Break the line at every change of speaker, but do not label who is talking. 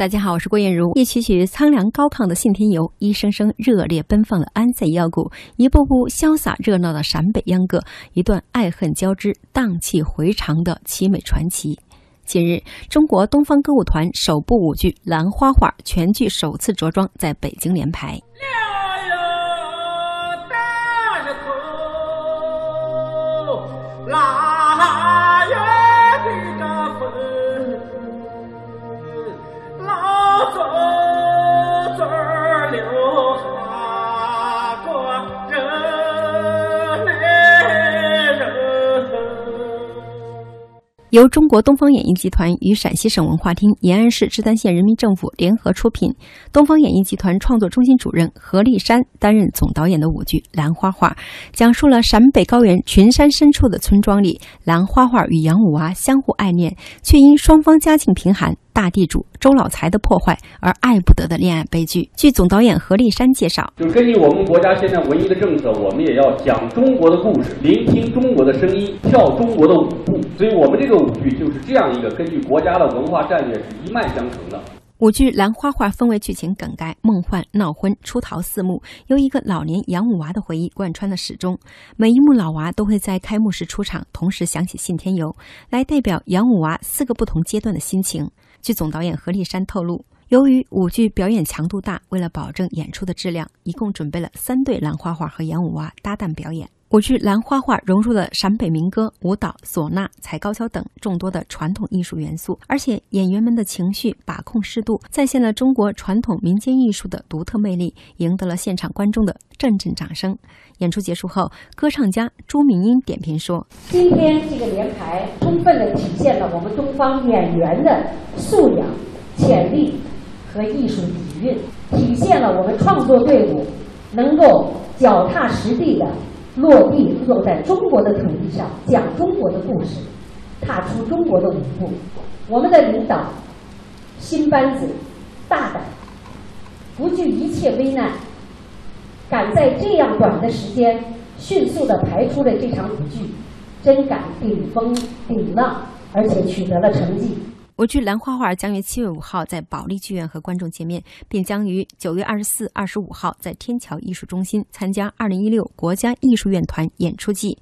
大家好，我是郭艳茹。一曲曲苍凉高亢的信天游，一声声热烈奔放的安塞腰鼓，一步步潇洒热闹的陕北秧歌，一段爱恨交织、荡气回肠的凄美传奇。近日，中国东方歌舞团首部舞剧《兰花花》全剧首次着装在北京联排。由中国东方演艺集团与陕西省文化厅、延安市志丹县人民政府联合出品，东方演艺集团创作中心主任何立山担任总导演的舞剧《兰花花》，讲述了陕北高原群山深处的村庄里，兰花花与杨五娃相互爱恋，却因双方家境贫寒。大地主周老财的破坏而爱不得的恋爱悲剧。据总导演何立山介绍，
就是根据我们国家现在唯一的政策，我们也要讲中国的故事，聆听中国的声音，跳中国的舞步。所以，我们这个舞剧就是这样一个根据国家的文化战略是一脉相承的。
舞剧《兰花花》分为剧情梗概、梦幻、闹婚、出逃四幕，由一个老年养五娃的回忆贯穿了始终。每一幕老娃都会在开幕时出场，同时响起《信天游》，来代表养五娃四个不同阶段的心情。据总导演何立山透露，由于舞剧表演强度大，为了保证演出的质量，一共准备了三对兰花花和演五娃搭档表演。舞剧《兰花画》融入了陕北民歌、舞蹈、唢呐、踩高跷等众多的传统艺术元素，而且演员们的情绪把控适度，再现了中国传统民间艺术的独特魅力，赢得了现场观众的阵阵掌声。演出结束后，歌唱家朱明英点评说：“
今天这个联排充分的体现了我们东方演员的素养、潜力和艺术底蕴，体现了我们创作队伍能够脚踏实地的。”落地落在中国的土地上，讲中国的故事，踏出中国的舞步。我们的领导新班子大胆，不惧一切危难，敢在这样短的时间迅速的排出了这场舞剧，真敢顶风顶浪，而且取得了成绩。
我剧《兰花花》将于七月五号在保利剧院和观众见面，并将于九月二十四、二十五号在天桥艺术中心参加二零一六国家艺术院团演出季。